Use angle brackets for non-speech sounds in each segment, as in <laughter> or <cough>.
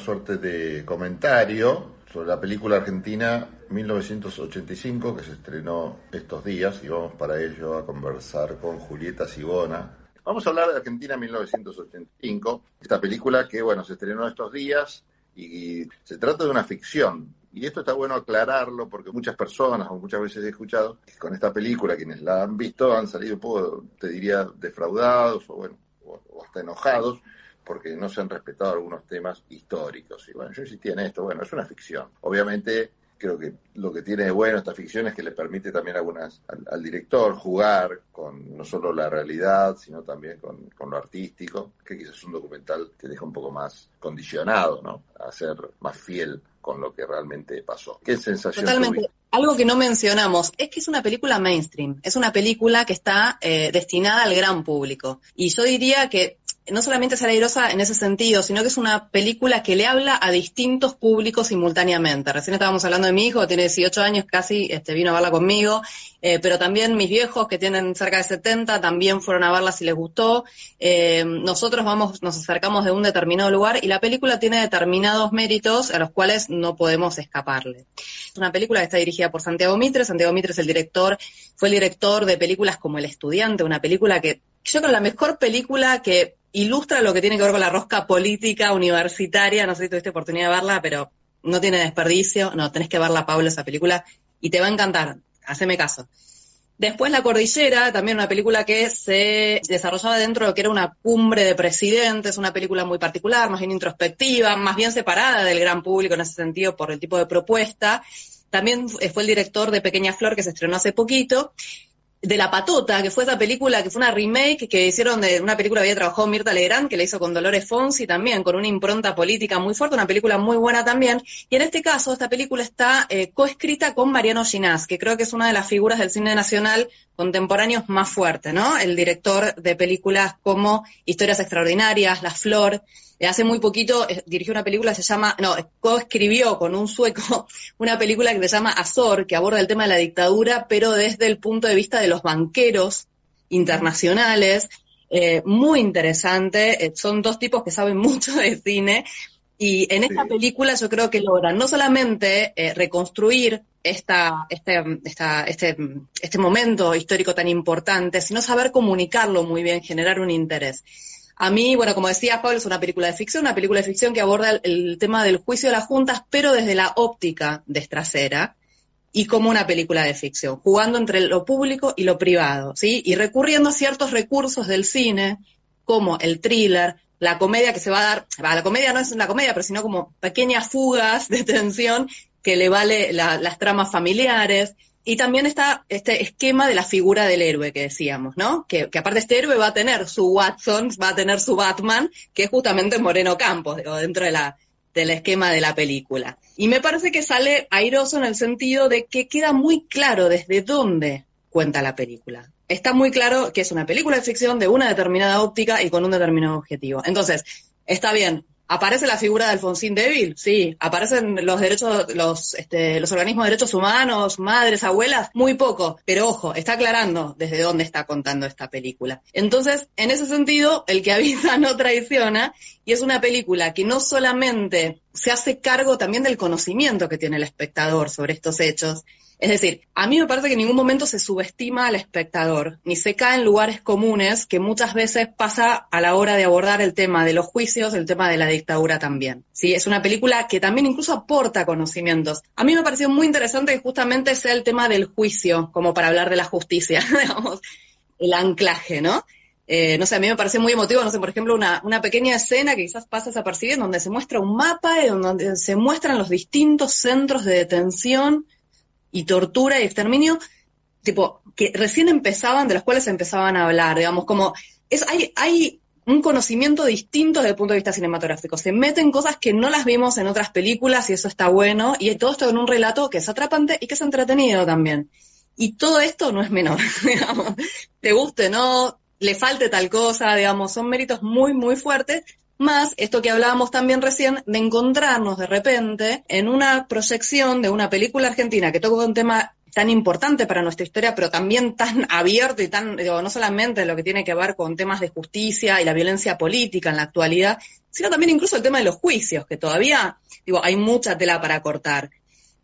suerte de comentario sobre la película argentina 1985 que se estrenó estos días y vamos para ello a conversar con Julieta Sigona. Vamos a hablar de Argentina 1985, esta película que bueno se estrenó estos días y se trata de una ficción. Y esto está bueno aclararlo porque muchas personas, o muchas veces he escuchado, que con esta película, quienes la han visto, han salido un poco, te diría, defraudados o bueno, o, hasta enojados porque no se han respetado algunos temas históricos. Y bueno, yo insistía en esto, bueno, es una ficción. Obviamente creo que lo que tiene de bueno esta ficción es que le permite también algunas, al, director jugar con no solo la realidad, sino también con, lo artístico, que quizás un documental te deja un poco más condicionado, ¿no? A ser más fiel con lo que realmente pasó. ¿Qué sensación Totalmente. Algo que no mencionamos es que es una película mainstream, es una película que está eh, destinada al gran público. Y yo diría que no solamente es alegrosa en ese sentido, sino que es una película que le habla a distintos públicos simultáneamente. Recién estábamos hablando de mi hijo, tiene 18 años, casi este, vino a verla conmigo, eh, pero también mis viejos, que tienen cerca de 70, también fueron a verla si les gustó. Eh, nosotros vamos, nos acercamos de un determinado lugar y la película tiene determinados méritos a los cuales no podemos escaparle. Es una película que está dirigida por Santiago Mitre. Santiago Mitre es el director, fue el director de películas como El Estudiante, una película que yo creo la mejor película que ilustra lo que tiene que ver con la rosca política universitaria. No sé si tuviste oportunidad de verla, pero no tiene desperdicio. No, tenés que verla, Pablo, esa película, y te va a encantar. Haceme caso. Después La Cordillera, también una película que se desarrollaba dentro de lo que era una cumbre de presidentes, una película muy particular, más bien introspectiva, más bien separada del gran público en ese sentido por el tipo de propuesta. También fue el director de Pequeña Flor, que se estrenó hace poquito de La Patota, que fue esa película, que fue una remake que hicieron de una película que había trabajado Mirta Legrand, que la hizo con Dolores Fonsi también, con una impronta política muy fuerte, una película muy buena también. Y en este caso, esta película está eh, coescrita con Mariano Ginás, que creo que es una de las figuras del cine nacional contemporáneos más fuerte, ¿no? El director de películas como Historias Extraordinarias, La Flor, hace muy poquito eh, dirigió una película que se llama, no, coescribió con un sueco <laughs> una película que se llama Azor, que aborda el tema de la dictadura, pero desde el punto de vista de los banqueros internacionales. Eh, muy interesante, son dos tipos que saben <laughs> mucho de cine y en esta película yo creo que logran no solamente reconstruir esta, este, esta, este, este momento histórico tan importante, sino saber comunicarlo muy bien, generar un interés. A mí, bueno, como decía Pablo, es una película de ficción, una película de ficción que aborda el, tema del juicio de las juntas, pero desde la óptica de y como una película de ficción, jugando entre lo público y lo privado, ¿sí? Y recurriendo a ciertos recursos del cine, como el thriller, la comedia que se va a dar, la comedia no es una comedia, pero sino como pequeñas fugas de tensión que le vale las tramas familiares, y también está este esquema de la figura del héroe que decíamos, ¿no? Que, que, aparte este héroe va a tener su Watson, va a tener su Batman, que es justamente Moreno Campos, dentro de la, del esquema de la película. Y me parece que sale airoso en el sentido de que queda muy claro desde dónde cuenta la película. Está muy claro que es una película de ficción de una determinada óptica y con un determinado objetivo. Entonces, está bien, ¿Aparece la figura de Alfonsín débil? Sí. ¿Aparecen los derechos, los, este, los organismos de derechos humanos, madres, abuelas? Muy poco. Pero ojo, está aclarando desde dónde está contando esta película. Entonces, en ese sentido, el que avisa <laughs> no traiciona, y es una película que no solamente se hace cargo también del conocimiento que tiene el espectador sobre estos hechos, es decir, a mí me parece que en ningún momento se subestima al espectador, ni se cae en lugares comunes que muchas veces pasa a la hora de abordar el tema de los juicios, el tema de la dictadura también. Sí, es una película que también incluso aporta conocimientos. A mí me pareció muy interesante que justamente sea el tema del juicio, como para hablar de la justicia, <laughs> digamos, el anclaje, ¿no? Eh, no sé, a mí me pareció muy emotivo, no sé, por ejemplo, una, pequeña escena que quizás pasa desapercibida, donde se muestra un mapa, en donde se muestran los distintos centros de detención y tortura y exterminio, tipo, que recién empezaban, de los cuales empezaban a hablar, digamos, como, es, hay, hay un conocimiento distinto desde el punto de vista cinematográfico. Se meten cosas que no las vimos en otras películas y eso está bueno, y todo esto en un relato que es atrapante y que es entretenido también. Y todo esto no es menor, <laughs> digamos. Te guste, no, le falte tal cosa, digamos, son méritos muy, muy fuertes, más esto que hablábamos también recién de encontrarnos de repente en una proyección de una película argentina que toca un tema tan importante para nuestra historia, pero también tan <laughs> abierto y tan, digo, no solamente lo que tiene que ver con temas de justicia y la violencia política en la actualidad, sino también incluso el tema de los juicios, que todavía, digo, hay mucha tela para cortar.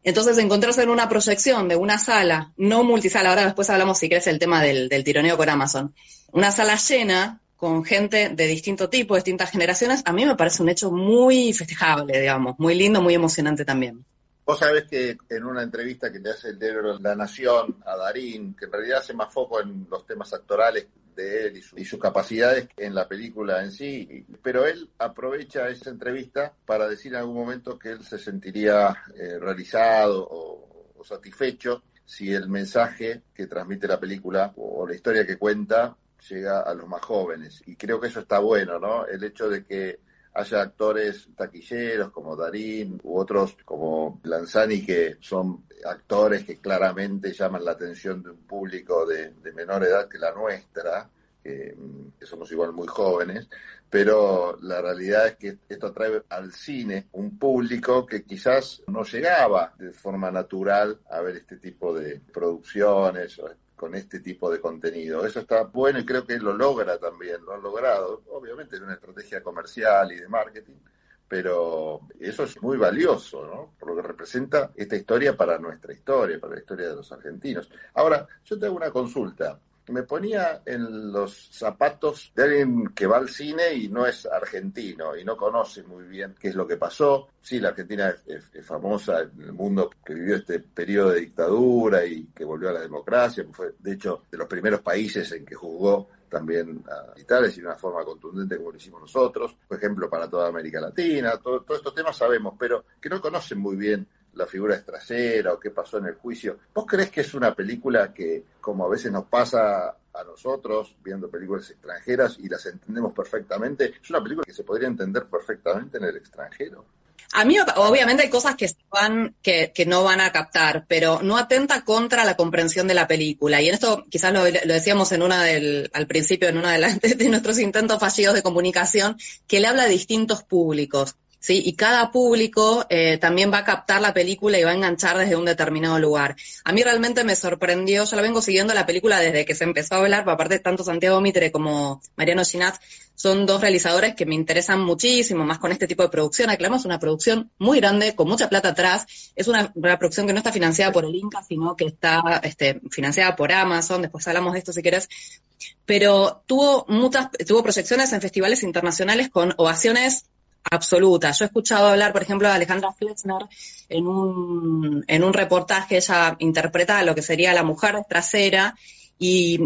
Entonces, encontrarse en una proyección de una sala, no multisala, ahora después hablamos si crees el tema del, del tironeo con Amazon, una sala llena con gente de distinto tipo, de distintas generaciones, a mí me parece un hecho muy festejable, digamos, muy lindo, muy emocionante también. Vos sabés que en una entrevista que le hace el diario La Nación a Darín, que en realidad hace más foco en los temas actorales de él y, sus capacidades en la película en sí, pero él aprovecha esa entrevista para decir en algún momento que él se sentiría eh, realizado o, satisfecho si el mensaje que transmite la película o la historia que cuenta llega a los más jóvenes. Y creo que eso está bueno, ¿no? El hecho de que haya actores taquilleros como Darín u otros como Lanzani que son actores que claramente llaman la atención de un público de, menor edad que la nuestra, que, somos igual muy jóvenes, pero la realidad es que esto atrae al cine un público que quizás no llegaba de forma natural a ver este tipo de producciones o con este tipo de contenido. Eso está bueno y creo que lo logra también, lo ha logrado, obviamente en una estrategia comercial y de marketing, pero eso es muy valioso, ¿no? Por lo que representa esta historia para nuestra historia, para la historia de los argentinos. Ahora, yo te hago una consulta me ponía en los zapatos de alguien que va al cine y no es argentino y no conoce muy bien qué es lo que pasó. Sí, la Argentina es, famosa en el mundo que vivió este periodo de dictadura y que volvió a la democracia, fue de hecho de los primeros países en que juzgó también a militares y de una forma contundente como lo hicimos nosotros, por ejemplo, para toda América Latina, todos estos temas sabemos, pero que no conocen muy bien la figura trasera o qué pasó en el juicio. ¿Vos crees que es una película que, como a veces nos pasa a nosotros viendo películas extranjeras y las entendemos perfectamente, es una película que se podría entender perfectamente en el extranjero? A mí, obviamente, hay cosas que, van, que, que, no van a captar, pero no atenta contra la comprensión de la película. Y en esto quizás lo, decíamos en una del, al principio, en una de, <laughs> de, nuestros intentos fallidos de comunicación, que le habla a distintos públicos. ¿Sí? Y cada público eh, también va a captar la película y va a enganchar desde un determinado lugar. A mí realmente me sorprendió, yo la vengo siguiendo la película desde que se empezó a hablar, aparte tanto Santiago Mitre como Mariano Ginaz son dos realizadores que me interesan muchísimo, más con este tipo de producción. Aclaramos una producción muy grande, con mucha plata atrás. Es una, producción que no está financiada por el Inca, sino que está este, financiada por Amazon. Después hablamos de esto si querés. Pero tuvo muchas, tuvo proyecciones en festivales internacionales con ovaciones absoluta. Yo he escuchado hablar, por ejemplo, de Alejandra Fletzner en un, en un reportaje, ella interpreta lo que sería la mujer trasera y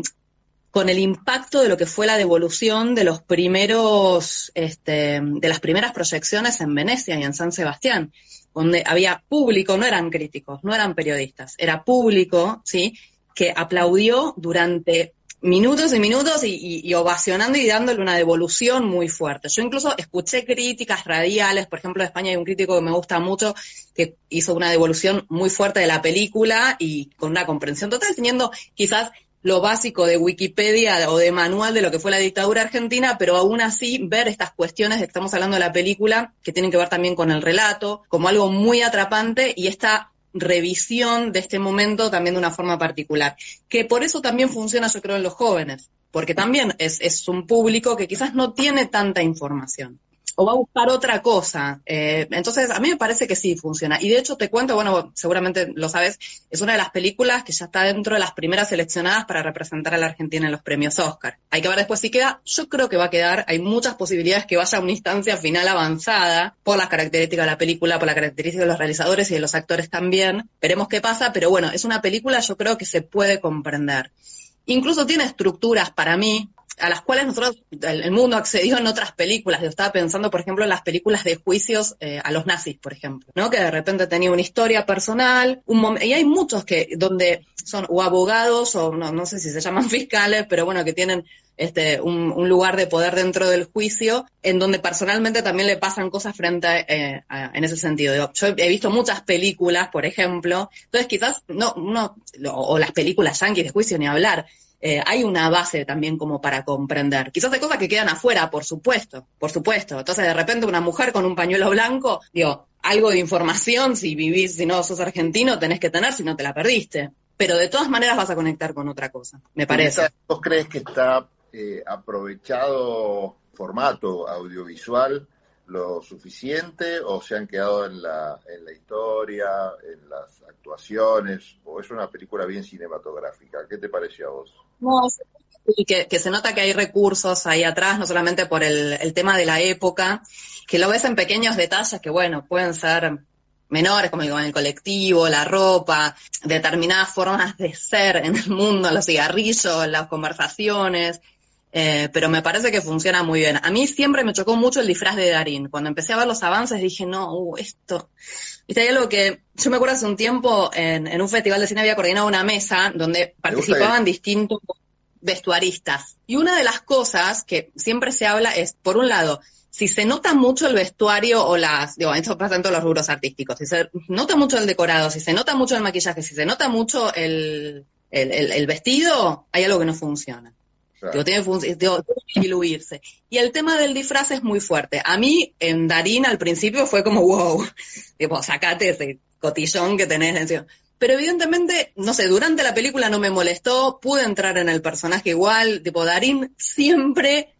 con el impacto de lo que fue la devolución de los primeros, este, de las primeras proyecciones en Venecia y en San Sebastián, donde había público, no eran críticos, no eran periodistas, era público, ¿sí? que aplaudió durante minutos y minutos y, ovacionando y dándole una devolución muy fuerte. Yo incluso escuché críticas radiales, por ejemplo, de España hay un crítico que me gusta mucho que hizo una devolución muy fuerte de la película y con una comprensión total, teniendo quizás lo básico de Wikipedia o de manual de lo que fue la dictadura argentina, pero aún así ver estas cuestiones de que estamos hablando de la película, que tienen que ver también con el relato, como algo muy atrapante y esta revisión de este momento también de una forma particular. Que por eso también funciona, yo creo, en los jóvenes, porque también es, es un público que quizás no tiene tanta información o va a buscar otra cosa. Eh, entonces, a mí me parece que sí funciona. Y de hecho, te cuento, bueno, seguramente lo sabes, es una de las películas que ya está dentro de las primeras seleccionadas para representar a la Argentina en los premios Oscar. Hay que ver después si queda. Yo creo que va a quedar. Hay muchas posibilidades que vaya a una instancia final avanzada por las características de la película, por las características de los realizadores y de los actores también. Veremos qué pasa, pero bueno, es una película yo creo que se puede comprender. Incluso tiene estructuras para mí a las cuales nosotros, el, mundo accedió en otras películas. Yo estaba pensando, por ejemplo, en las películas de juicios eh, a los nazis, por ejemplo, ¿no? Que de repente tenía una historia personal, un y hay muchos que, donde son o abogados o no, no sé si se llaman <laughs> fiscales, pero bueno, que tienen este, un, lugar de poder dentro del juicio, en donde personalmente también le pasan cosas frente eh, a, en ese sentido. Yo he visto muchas películas, por ejemplo, entonces quizás no, no, o las películas yanquis de juicio ni hablar, eh, hay una base también como para comprender. Quizás hay cosas que quedan afuera, por supuesto, por supuesto. Entonces, de repente, una mujer con un pañuelo blanco, digo, algo de información, si vivís, si no sos argentino, tenés que tener, si no te la perdiste. pero de todas maneras vas a conectar con otra cosa, me parece. ¿Vos crees que está eh, aprovechado formato audiovisual lo suficiente o se han quedado en la, en la historia, en las actuaciones, o es una película bien cinematográfica? ¿Qué te pareció a vos? No, y que, que, se nota que hay recursos ahí atrás, no solamente por el, el tema de la época, que lo ves en pequeños detalles que, bueno, pueden ser menores, como digo, en el colectivo, la ropa, determinadas formas de ser en el mundo, los cigarrillos, las conversaciones, eh, pero me parece que funciona muy bien. A mí siempre me chocó mucho el disfraz de Darín. Cuando empecé a ver los avances dije, no, uh, esto. Viste, hay algo que yo me acuerdo hace un tiempo en, en un festival de cine había coordinado una mesa donde participaban distintos vestuaristas. Y una de las cosas que siempre se habla es, por un lado, si se nota mucho el vestuario o las, digo, esto pasa en todos los rubros artísticos, si se nota mucho el decorado, si se nota mucho el maquillaje, si se nota mucho el, el, el, vestido, hay algo que no funciona. Claro. tiene, que diluirse. Y el tema del disfraz es muy fuerte. A mí, en Darín, al principio fue como, wow, <laughs> tipo, sacate ese cotillón que tenés encima. Pero evidentemente, no sé, durante la película no me molestó, pude entrar en el personaje igual, tipo, Darín siempre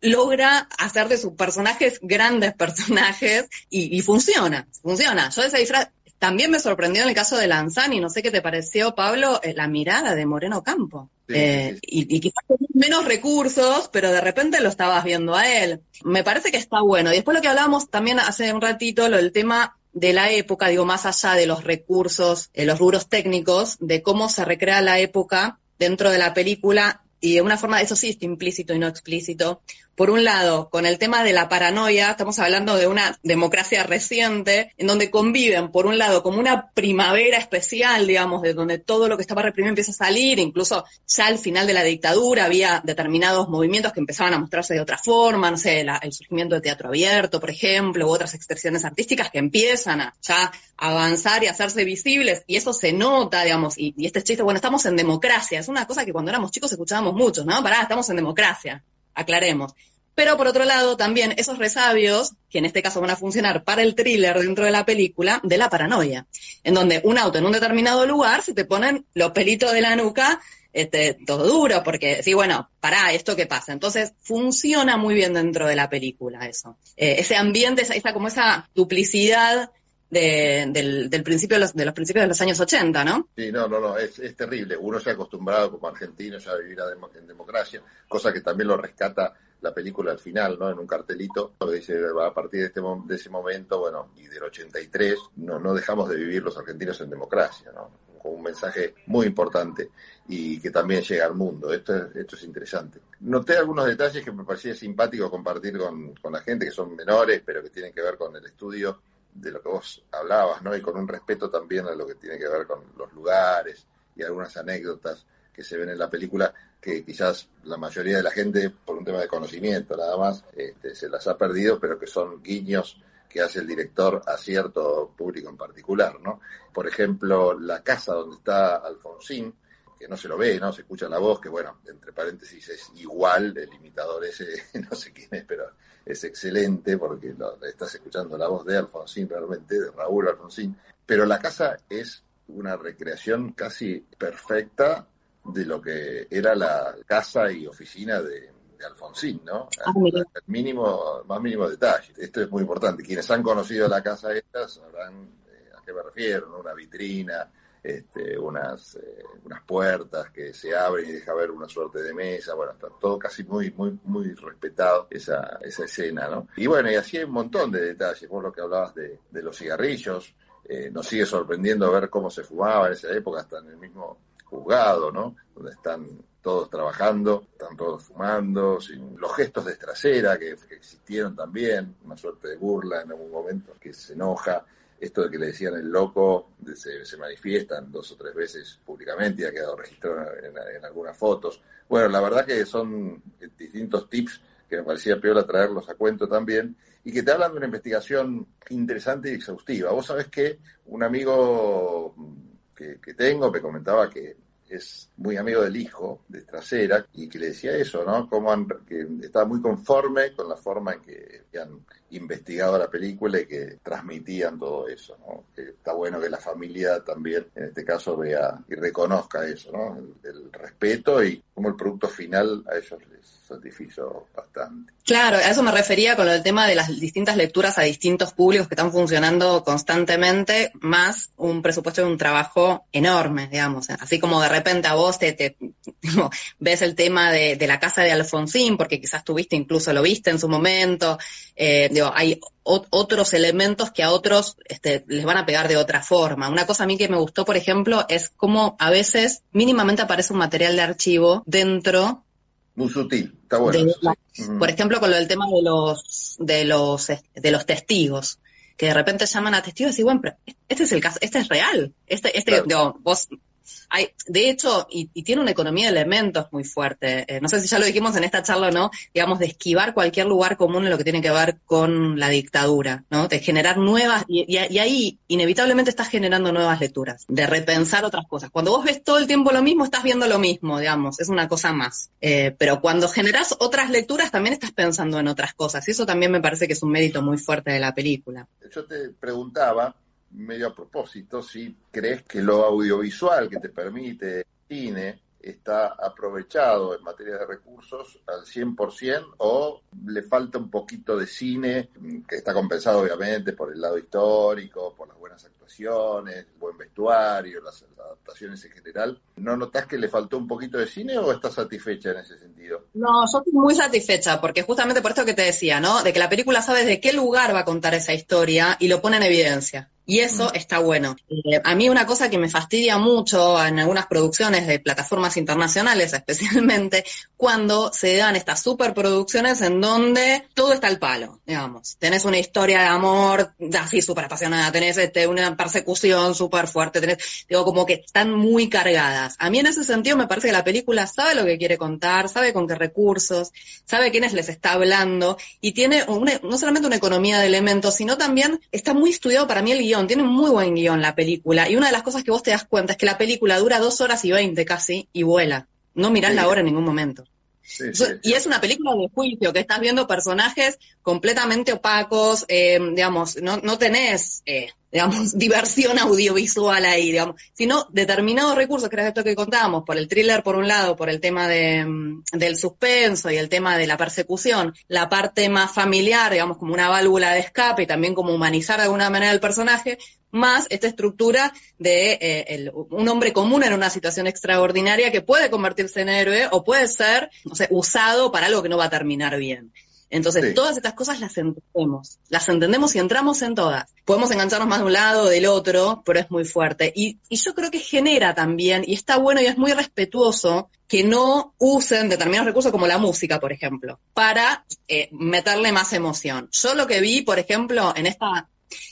logra hacer de sus personajes grandes <laughs> personajes y, y funciona, funciona. Yo ese disfraz también me sorprendió en el caso de Lanzani, no sé qué te pareció, Pablo, eh, la mirada de Moreno Campo. Sí, eh, sí, sí. Y, y, quizás con menos recursos, pero de repente lo estabas viendo a él. Me parece que está bueno. Y después lo que hablábamos también hace un ratito, lo del tema de la época, digo, más allá de los recursos, eh, los rubros técnicos, de cómo se recrea la época dentro de la película y de una forma, eso sí, implícito y no explícito, por un lado, con el tema de la paranoia, estamos hablando de una democracia reciente, en donde conviven, por un lado, como una primavera especial, digamos, de donde todo lo que estaba reprimido empieza a salir, incluso ya al final de la dictadura había determinados movimientos que empezaban a mostrarse de otra forma, no sé, la, el surgimiento de teatro abierto, por ejemplo, u otras expresiones artísticas que empiezan a ya avanzar y hacerse visibles, y eso se nota, digamos, y, y este chiste, bueno, estamos en democracia, es una cosa que cuando éramos chicos escuchábamos mucho, ¿no? Pará, estamos en democracia aclaremos. Pero por otro lado, también esos resabios, que en este caso van a funcionar para el thriller dentro de la película, de la paranoia, en donde un auto en un determinado lugar se te ponen los pelitos de la nuca, este, todo duro, porque sí, bueno, pará, ¿esto qué pasa? Entonces, funciona muy bien dentro de la película eso. Eh, ese ambiente, esa, esa, como esa duplicidad de, del, del, principio de los, de los, principios de los años 80, ¿no? Sí, no, no, no, es, es terrible. Uno se ha acostumbrado como argentino ya a vivir a en democracia, cosa que también lo rescata la película al final, ¿no? En un cartelito, que dice, a partir de, este, de ese momento, bueno, y del 83, no, no dejamos de vivir los argentinos en democracia, ¿no? Con un mensaje muy importante y que también llega al mundo. Esto es, esto es interesante. Noté algunos detalles que me parecía simpático compartir con, con la gente, que son menores, pero que tienen que ver con el estudio de lo que vos hablabas, ¿no? Y con un respeto también a lo que tiene que ver con los lugares y algunas anécdotas que se ven en la película que quizás la mayoría de la gente, por un tema de conocimiento nada más, este, se las ha perdido, pero que son guiños que hace el director a cierto público en particular, ¿no? Por ejemplo, la casa donde está Alfonsín, que no se lo ve, ¿no? Se escucha la voz, que bueno, entre paréntesis es igual, el imitador ese, <laughs> no sé quién es, pero es excelente porque lo, estás escuchando la voz de Alfonsín realmente, de Raúl Alfonsín, pero la casa es una recreación casi perfecta de lo que era la casa y oficina de, de Alfonsín, ¿no? Ah, mínimo, más mínimo detalle. Esto es muy importante. Quienes han conocido la casa esta sabrán eh, a qué me refiero, ¿no? Una vitrina, este, unas, eh, unas puertas que se abren y deja ver una suerte de mesa, bueno, está todo casi muy, muy, muy respetado esa, esa escena, ¿no? Y bueno, y así hay un montón de detalles, por lo que hablabas de, de los cigarrillos, eh, nos sigue sorprendiendo ver cómo se fumaba en esa época, hasta en el mismo juzgado, ¿no? Donde están todos trabajando, están todos fumando, sin los gestos de trasera que, existieron también, una suerte de burla en algún momento, que se enoja, esto de que le decían el loco, se, manifiestan dos o tres veces públicamente y ha quedado registrado en, algunas fotos. Bueno, la verdad que son distintos tips que me parecía peor traerlos a cuento también, y que te hablan de una investigación interesante y exhaustiva. Vos sabés que un amigo que, tengo me comentaba que es muy amigo del hijo de Trasera y que le decía eso, ¿no? Como que estaba muy conforme con la forma en que habían investigado la película y que transmitían todo eso, ¿no? Que está bueno que la familia también, en este caso, vea y reconozca eso, ¿no? El, respeto y como el producto final a ellos les satisfizo bastante. Claro, a eso me refería con el tema de las distintas lecturas a distintos públicos que están funcionando constantemente, más un presupuesto de un trabajo enorme, digamos. Así como de repente a vos te, ves el tema de, la casa de Alfonsín, porque quizás tuviste, incluso lo viste en su momento, eh, digo, hay otros elementos que a otros este, les van a pegar de otra forma. Una cosa a mí que me gustó, por ejemplo, es cómo a veces mínimamente aparece un material de archivo dentro muy sutil, está bueno. Por ejemplo, con lo del tema de los, de los, de los testigos, que de repente llaman a testigos y dicen, bueno, pero este es el caso, este es real. Este, este, vos hay, de hecho, y, tiene una economía de elementos muy fuerte. Eh, no sé si ya lo dijimos en esta charla o no, digamos, de esquivar cualquier lugar común en lo que tiene que ver con la dictadura, ¿no? De generar nuevas, y, ahí inevitablemente estás generando nuevas lecturas, de repensar otras cosas. Cuando vos ves todo el tiempo lo mismo, estás viendo lo mismo, digamos, es una cosa más. Eh, pero cuando generas otras lecturas, también estás pensando en otras cosas. Y eso también me parece que es un mérito muy fuerte de la película. Yo te preguntaba, medio a propósito, si crees que lo audiovisual que te permite cine está aprovechado en materia de recursos al 100% o le falta un poquito de cine, que está compensado obviamente por el lado histórico, por las buenas actuaciones, el buen vestuario, las adaptaciones en general. ¿No notas que le faltó un poquito de cine o estás satisfecha en ese sentido? No, yo estoy muy satisfecha porque justamente por esto que te decía, ¿no? De que la película sabe de qué lugar va a contar esa historia y lo pone en evidencia. Y eso mm. está bueno. Eh, a mí una cosa que me fastidia mucho en algunas producciones de plataformas internacionales, <laughs> especialmente, cuando se dan estas superproducciones en donde todo está al palo, digamos. Tenés una historia de amor así súper apasionada, tenés este, una persecución súper fuerte, tenés, digo, como que están muy cargadas. A mí en ese sentido me parece que la película sabe lo que quiere contar, sabe con qué recursos, sabe quiénes les está hablando y tiene no solamente una economía de elementos, sino también está muy estudiado para mí el guion tiene un muy buen guion la película. Y una de las cosas que vos te das cuenta es que la película dura dos horas y veinte casi y vuela. No mirás la hora en ningún momento. y es una película de juicio, que estás viendo personajes completamente opacos, eh, digamos, no, no tenés eh, digamos, <laughs> diversión audiovisual ahí, digamos, sino determinados recursos, que era esto que contábamos, por el thriller por un lado, por el tema de, mm, del suspenso y el tema de la persecución, la parte más familiar, digamos, como una válvula de escape y también como humanizar de alguna manera el personaje, más esta estructura de eh, un hombre común en una situación extraordinaria que puede convertirse en héroe o puede ser, no sé, usado para algo que no va a terminar bien. Entonces, todas estas cosas las entendemos, las entendemos y entramos en todas. Podemos engancharnos más de un lado o del otro, pero es muy fuerte. Y, yo creo que genera también, y está bueno y es muy respetuoso, que no usen determinados recursos como la música, por ejemplo, para eh, meterle más emoción. Yo lo que vi, por ejemplo, en esta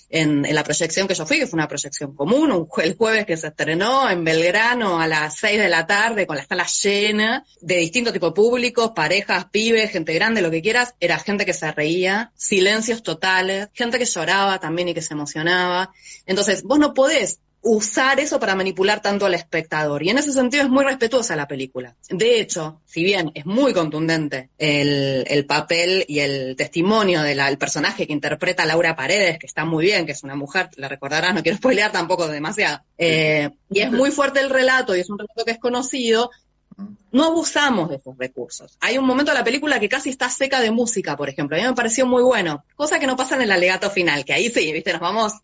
en, la proyección que yo fui, que fue una proyección común, un, el jueves que se estrenó en Belgrano a las 6 de la tarde con la sala llena, de distintos tipos de públicos, parejas, pibes, gente grande, lo que quieras, era gente que se reía, silencios totales, gente que lloraba también y que se emocionaba. Entonces, vos no podés usar eso para manipular tanto al espectador. Y en ese sentido es muy respetuosa la película. De hecho, si bien es muy contundente el, el papel y el testimonio del personaje que interpreta Laura Paredes, que está muy bien, que es una mujer, la recordarás, no quiero spoilear tampoco demasiado, eh, y es muy fuerte el relato y es un relato que es conocido, no abusamos de esos recursos. Hay un momento de la película que casi está seca de música, por ejemplo. A mí me pareció muy bueno. Cosa que no pasa en el alegato final, que ahí sí, viste, nos vamos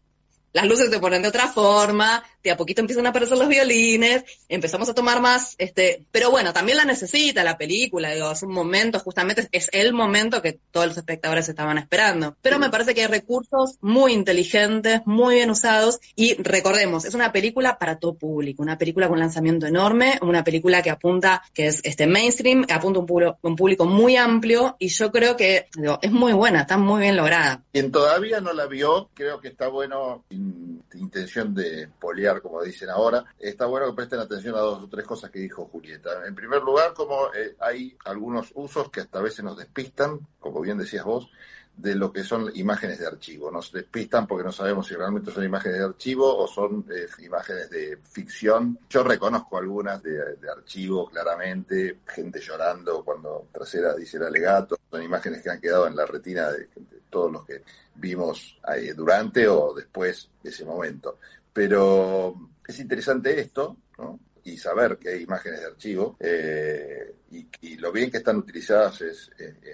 las luces se ponen de otra forma, de a poquito empiezan a aparecer los violines, empezamos a tomar más, este, pero bueno, también la necesita la película, digo, es un momento, justamente es el momento que todos los espectadores estaban esperando. Pero me parece que hay recursos muy inteligentes, muy bien usados, y recordemos, es una película para todo público, una película con lanzamiento enorme, una película que apunta, que es este mainstream, que apunta a un público, un público muy amplio, y yo creo que digo, es muy buena, está muy bien lograda. Quien todavía no la vio, creo que está bueno, sin intención de poliar como dicen ahora, está bueno que presten atención a dos o tres cosas que dijo Julieta. En primer lugar, como eh, hay algunos usos que hasta a veces nos despistan, como bien decías vos, de lo que son imágenes de archivo. Nos despistan porque no sabemos si realmente son imágenes de archivo o son eh, imágenes de ficción. Yo reconozco algunas de, archivo claramente, gente llorando cuando trasera dice el alegato. Son imágenes que han quedado en la retina de, todos los que vimos ahí durante o después de ese momento. Pero es interesante esto, ¿no? y saber que hay imágenes de archivo eh, y, lo bien que están utilizadas es,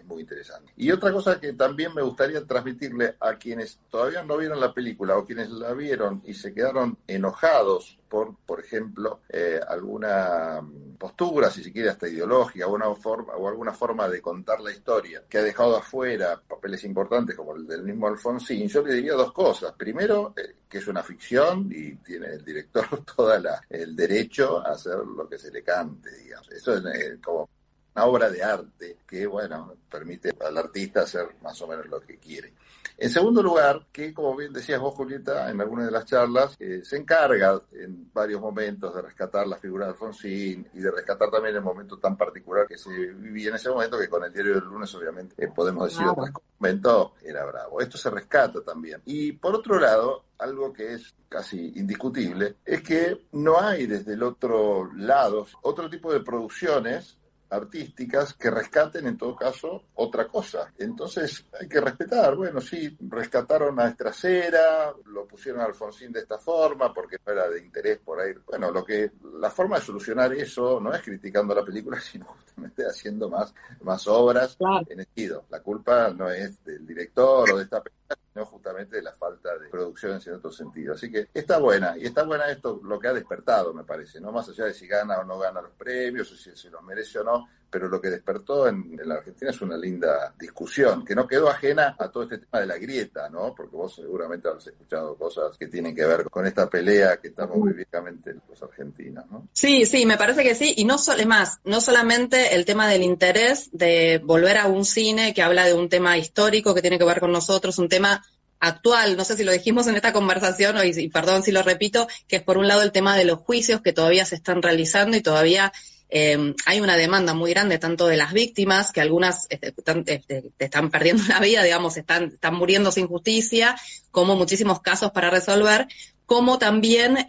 muy interesante. Y otra cosa que también me gustaría transmitirle a quienes todavía no vieron la película o quienes la vieron y se quedaron enojados por, por ejemplo, eh, alguna postura, si se quiere, hasta ideológica, o, una forma, o alguna forma de contar la historia, que ha dejado afuera papeles importantes como el del mismo Alfonsín, yo le diría dos cosas. Primero, eh, que es una ficción y tiene el director <laughs> todo el derecho a hacer lo que se le cante, digamos. Eso es eh, como una obra de arte que, bueno, permite al artista hacer más o menos lo que quiere. En segundo lugar, que como bien decías vos, Julieta, en algunas de las charlas, eh, se encarga en varios momentos de rescatar la figura de Alfonsín y de rescatar también el momento tan particular que se vivía en ese momento, que con el diario del lunes, obviamente, eh, podemos decir, otro momento era bravo. Esto se rescata también. Y por otro lado, algo que es casi indiscutible, es que no hay desde el otro lado otro tipo de producciones artísticas que rescaten en todo caso otra cosa. Entonces hay que respetar. Bueno, sí, rescataron a Estracera, lo pusieron a Alfonsín de esta forma porque no era de interés por ahí. Bueno, lo que la forma de solucionar eso no es criticando la película, <laughs> sino justamente haciendo más, más obras en estilo. La culpa no es del director o de esta película, sino justamente de la falta de producción en cierto sentido. Así que está buena, y está buena esto, lo que ha despertado, me parece, no más allá de si gana o no gana los premios, o si se los merece o no, pero lo que despertó en, la Argentina es una linda discusión, que no quedó ajena a todo este tema de la grieta, ¿no? Porque vos seguramente has escuchado cosas que tienen que ver con esta pelea que estamos viviendo los argentinos, ¿no? Sí, sí, me parece que sí, y no solo más, no solamente el tema del interés de volver a un cine que habla de un tema histórico que tiene que ver con nosotros, un tema actual, no sé si lo dijimos en esta conversación, y, y perdón si lo repito, que es por un lado el tema de los juicios que todavía se están realizando y todavía eh, hay una demanda muy grande tanto de las víctimas, que algunas este, están, este, están, perdiendo <laughs> la vida, digamos, están, están muriendo sin justicia, como muchísimos casos para resolver, como también,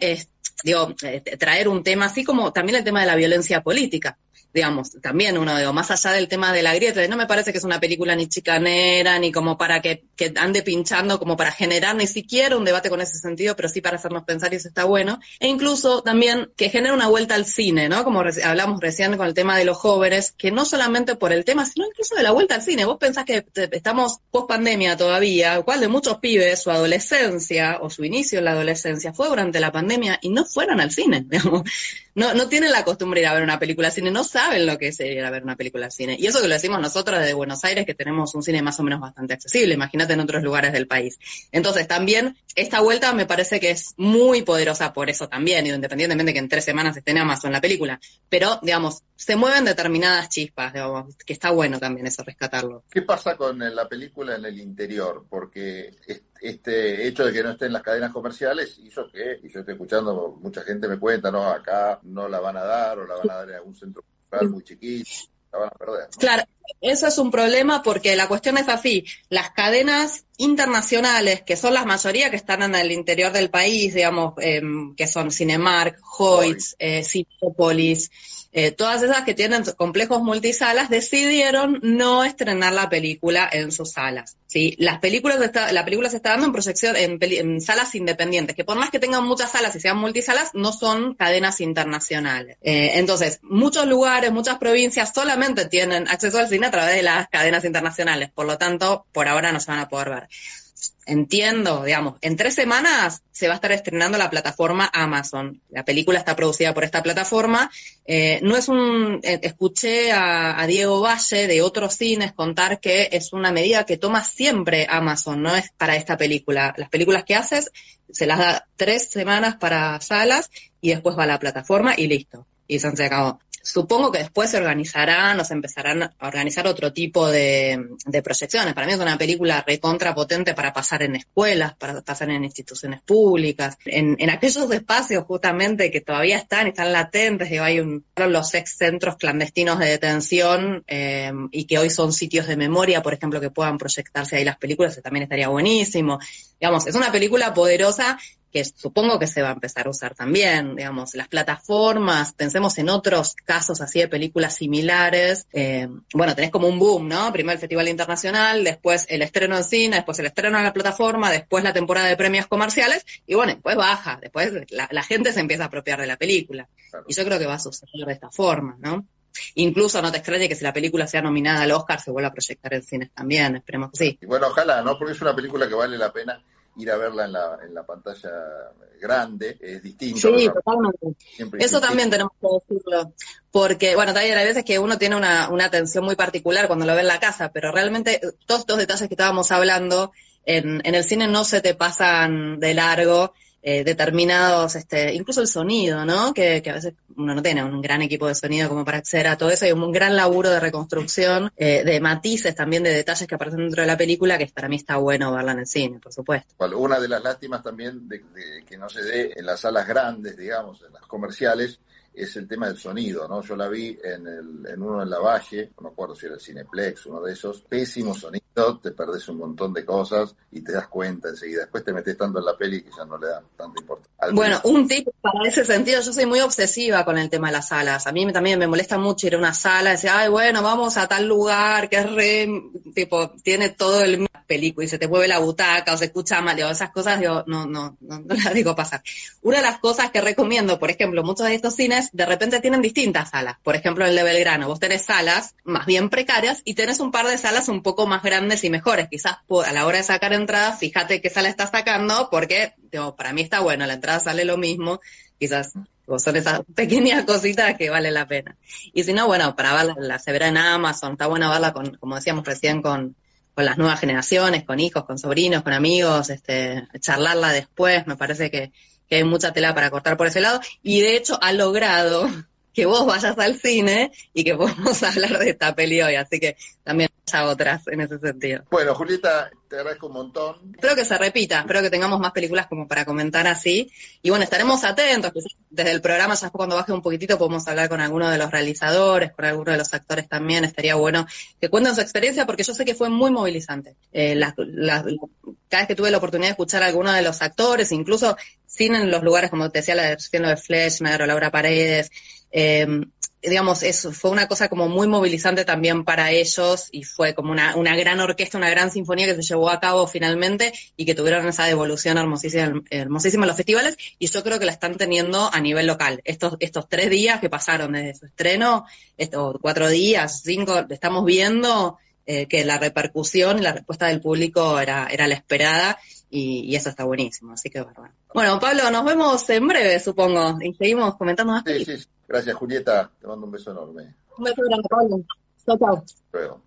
digo, eh, traer un tema así como también el tema de la violencia política digamos, también uno, digo, más allá del tema de la grieta, no me parece que es una película ni chicanera, ni como para que, ande pinchando, como para generar ni siquiera un debate con ese sentido, pero sí para hacernos pensar y eso está bueno. E incluso también que genera una vuelta al cine, ¿no? Como hablamos recién con el tema de los jóvenes, que no solamente por el tema, sino incluso de la vuelta al cine. Vos pensás que estamos post pandemia todavía, cual de muchos pibes, su adolescencia o su inicio en la adolescencia fue durante la pandemia y no fueron al cine, <laughs> digamos no, no tienen la costumbre de ir a ver una película al cine, no saben lo que es ir a ver una película al cine. Y eso que lo decimos nosotros desde Buenos Aires, que tenemos un cine más o menos bastante accesible, imagínate en otros lugares del país. Entonces, también esta vuelta me parece que es muy poderosa por eso también, independientemente de que en tres semanas esté en Amazon la película. Pero, digamos, se mueven determinadas chispas, digamos, que está bueno también eso, rescatarlo. ¿Qué pasa con la película en el interior? Porque este hecho de que no esté en las cadenas comerciales hizo que, y yo estoy escuchando, mucha gente me cuenta, no, acá no la van a dar o la van a dar en algún centro muy chiquito, la van a perder. Claro, eso es un problema porque la cuestión es así, las cadenas internacionales, que son las mayoría que están en el interior del país, digamos, em, que son Cinemark, Hoyts, eh, Cinepolis, eh, todas esas que tienen complejos multisalas decidieron no estrenar la película en sus salas. ¿sí? Las películas la película se está dando en proyección en, salas independientes, que por más que tengan muchas salas y sean multisalas, no son cadenas internacionales. Eh, entonces, muchos lugares, muchas provincias solamente tienen acceso al cine a través de las cadenas internacionales. Por lo tanto, por ahora no se van a poder ver entiendo, digamos, en tres semanas se va a estar estrenando la plataforma Amazon. La película está producida por esta plataforma. Eh, no es un, eh, escuché a, Diego Valle de otros cines contar que es una medida que toma siempre Amazon, no es para esta película. Las películas que haces se las da tres semanas para salas y después va a la plataforma y listo. Y se acabó supongo que después se organizarán o se empezarán a organizar otro tipo de, proyecciones. Para mí es una película recontra potente para pasar en escuelas, para pasar en instituciones públicas, en, aquellos espacios justamente que todavía están, están latentes, digo, hay un, los ex centros clandestinos de detención eh, y que hoy son sitios de memoria, por ejemplo, que puedan proyectarse ahí las películas, también estaría buenísimo. Digamos, es una película poderosa que supongo que se va a empezar a usar también, digamos, las plataformas, pensemos en otros casos así de películas similares, eh, bueno, tenés como un boom, ¿no? Primero el Festival Internacional, después el estreno en cine, después el estreno en la plataforma, después la temporada de premios comerciales, y bueno, después baja, después la, gente se empieza a apropiar de la película. Y yo creo que va a suceder de esta forma, ¿no? Incluso no te extrañe que si la película sea nominada al Oscar se vuelva a proyectar en cines también, esperemos que sí. Y bueno, ojalá, ¿no? Porque es una película que vale la pena ir a verla en la, en la pantalla grande, es distinto. Sí, totalmente. Eso también tenemos que decirlo. Porque, bueno, también hay veces que uno tiene una, una atención muy particular cuando lo ve en la casa, pero realmente todos estos detalles que estábamos hablando en, en el cine no se te pasan de largo eh, determinados, este, incluso el sonido, ¿no? Que, a veces uno no tiene un gran equipo de sonido como para acceder a todo eso. Hay un gran laburo de reconstrucción, eh, de matices también, de detalles que aparecen dentro de la película, que para mí está bueno verla en el cine, por supuesto. Una de las lástimas también de, que no se dé en las salas grandes, digamos, en las comerciales, es el tema del sonido, ¿no? Yo la vi en, el, en uno en la Valle, no me acuerdo si era el Cineplex, uno de esos, pésimo sonido, te perdés un montón de cosas y te das cuenta enseguida. Después te metes tanto en la peli que ya no le da tanta importancia. Bueno, un tip para ese sentido, yo soy muy obsesiva con el tema de las salas. A mí también me molesta mucho ir a una sala y decir, ay, bueno, vamos a tal lugar que es re, tipo, tiene todo el película y se te mueve la butaca o se escucha mal, digo, esas cosas yo no, no, no, no las digo pasar. Una de las cosas que recomiendo, por ejemplo, muchos de estos cines de repente tienen distintas salas. Por ejemplo, el de Belgrano, vos tenés salas más bien precarias y tenés un par de salas un poco más grandes y mejores. Quizás a la hora de sacar entradas, fíjate qué sala estás sacando, porque digo, para mí está bueno, la entrada sale lo mismo, quizás son esas <laughs> pequeñas cositas que vale la pena. Y si no, bueno, para verla, la se verá en Amazon, está bueno verla con, como decíamos recién, con, con las nuevas generaciones, con hijos, con sobrinos, con amigos, este, charlarla después, me parece que, que hay mucha tela para cortar por ese lado, y de hecho ha logrado que vos vayas al cine y que podamos <laughs> hablar de esta peli hoy, así que también haya otras en ese sentido. Bueno, Julieta, te agradezco un montón. Espero que se repita, espero que tengamos más películas como para comentar así. Y bueno, estaremos atentos, desde el programa, ya cuando baje un poquitito, podemos hablar con alguno de los realizadores, con alguno de los actores también, estaría bueno que cuenten su experiencia, porque yo sé que fue muy movilizante. Eh, cada vez que tuve la oportunidad de escuchar a alguno de los actores, incluso sin en los lugares, como te decía, la versión de Fleschner o Laura Paredes, eh, digamos, eso fue una cosa como muy movilizante también para ellos y fue como una, una gran orquesta, una gran sinfonía que se llevó a cabo finalmente y que tuvieron esa devolución hermosísima, hermosísima en los festivales y yo creo que la están teniendo a nivel local. Estos, estos tres días que pasaron desde su estreno, estos cuatro días, cinco, estamos viendo eh, que la repercusión y la respuesta del público era, era la esperada y, eso está buenísimo, así que bueno. Bueno, Pablo, nos vemos en breve, supongo, y seguimos comentando más. Sí, sí, Gracias, Julieta. Te mando un beso enorme. Un beso grande, Pablo. Chao, chao. Luego.